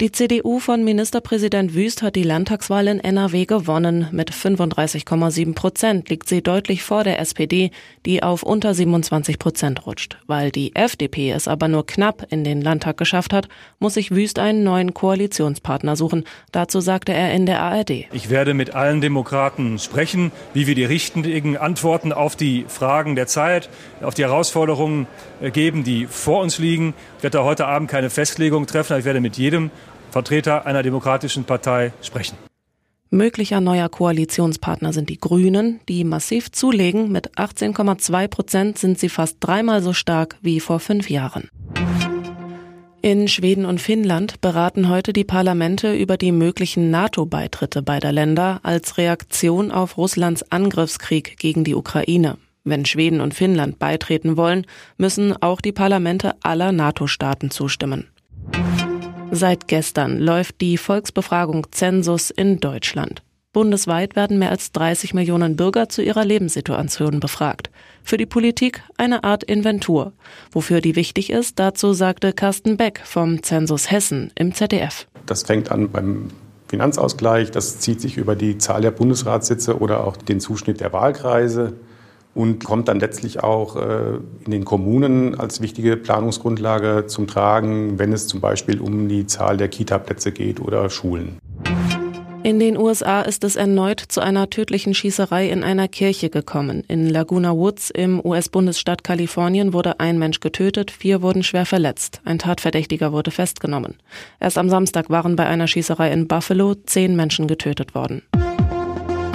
Die CDU von Ministerpräsident Wüst hat die Landtagswahl in NRW gewonnen. Mit 35,7 Prozent liegt sie deutlich vor der SPD, die auf unter 27 Prozent rutscht. Weil die FDP es aber nur knapp in den Landtag geschafft hat, muss sich Wüst einen neuen Koalitionspartner suchen. Dazu sagte er in der ARD. Ich werde mit allen Demokraten sprechen, wie wir die richtigen Antworten auf die Fragen der Zeit, auf die Herausforderungen äh, geben, die vor uns liegen. Ich werde da heute Abend keine Festlegung treffen, aber ich werde mit jedem Vertreter einer demokratischen Partei sprechen. Möglicher neuer Koalitionspartner sind die Grünen, die massiv zulegen. Mit 18,2 Prozent sind sie fast dreimal so stark wie vor fünf Jahren. In Schweden und Finnland beraten heute die Parlamente über die möglichen NATO-Beitritte beider Länder als Reaktion auf Russlands Angriffskrieg gegen die Ukraine. Wenn Schweden und Finnland beitreten wollen, müssen auch die Parlamente aller NATO-Staaten zustimmen. Seit gestern läuft die Volksbefragung Zensus in Deutschland. Bundesweit werden mehr als 30 Millionen Bürger zu ihrer Lebenssituation befragt. Für die Politik eine Art Inventur. Wofür die wichtig ist, dazu sagte Carsten Beck vom Zensus Hessen im ZDF. Das fängt an beim Finanzausgleich, das zieht sich über die Zahl der Bundesratssitze oder auch den Zuschnitt der Wahlkreise und kommt dann letztlich auch äh, in den Kommunen als wichtige Planungsgrundlage zum Tragen, wenn es zum Beispiel um die Zahl der Kita-Plätze geht oder Schulen. In den USA ist es erneut zu einer tödlichen Schießerei in einer Kirche gekommen. In Laguna Woods im US-Bundesstaat Kalifornien wurde ein Mensch getötet, vier wurden schwer verletzt. Ein Tatverdächtiger wurde festgenommen. Erst am Samstag waren bei einer Schießerei in Buffalo zehn Menschen getötet worden.